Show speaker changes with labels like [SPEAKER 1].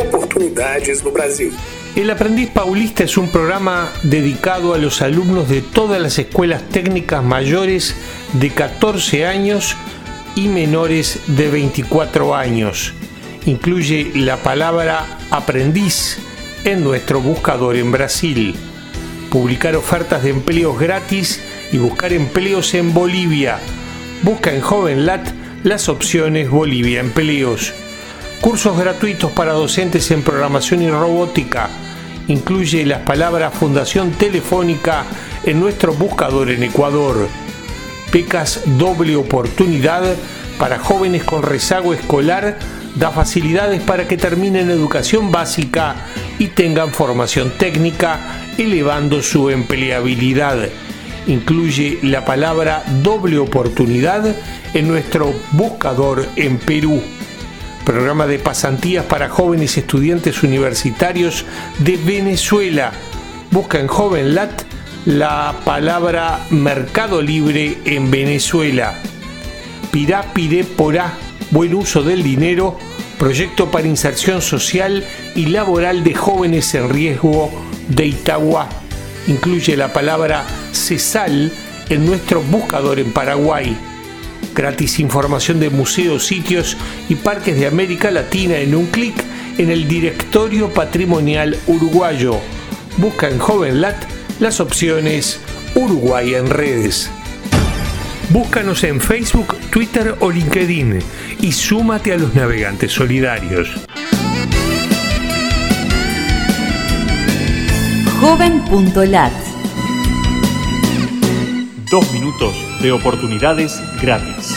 [SPEAKER 1] Oportunidades no Brasil.
[SPEAKER 2] El Aprendiz Paulista es un programa dedicado a los alumnos de todas las escuelas técnicas mayores de 14 años y menores de 24 años. Incluye la palabra aprendiz en nuestro buscador en Brasil. Publicar ofertas de empleos gratis y buscar empleos en Bolivia. Busca en JovenLat las opciones Bolivia Empleos. Cursos gratuitos para docentes en programación y robótica. Incluye las palabras Fundación Telefónica en nuestro buscador en Ecuador. Becas doble oportunidad para jóvenes con rezago escolar da facilidades para que terminen educación básica y tengan formación técnica, elevando su empleabilidad. Incluye la palabra doble oportunidad en nuestro buscador en Perú. Programa de pasantías para jóvenes estudiantes universitarios de Venezuela. Busca en JovenLat la palabra Mercado Libre en Venezuela. Pirá, piré, porá, buen uso del dinero, proyecto para inserción social y laboral de jóvenes en riesgo de Itagua. Incluye la palabra CESAL en nuestro buscador en Paraguay. Gratis información de museos, sitios y parques de América Latina en un clic en el directorio patrimonial uruguayo. Busca en JovenLat las opciones Uruguay en redes. Búscanos en Facebook, Twitter o LinkedIn y súmate a los navegantes solidarios.
[SPEAKER 3] Joven.lat
[SPEAKER 4] Dos minutos de oportunidades gratis.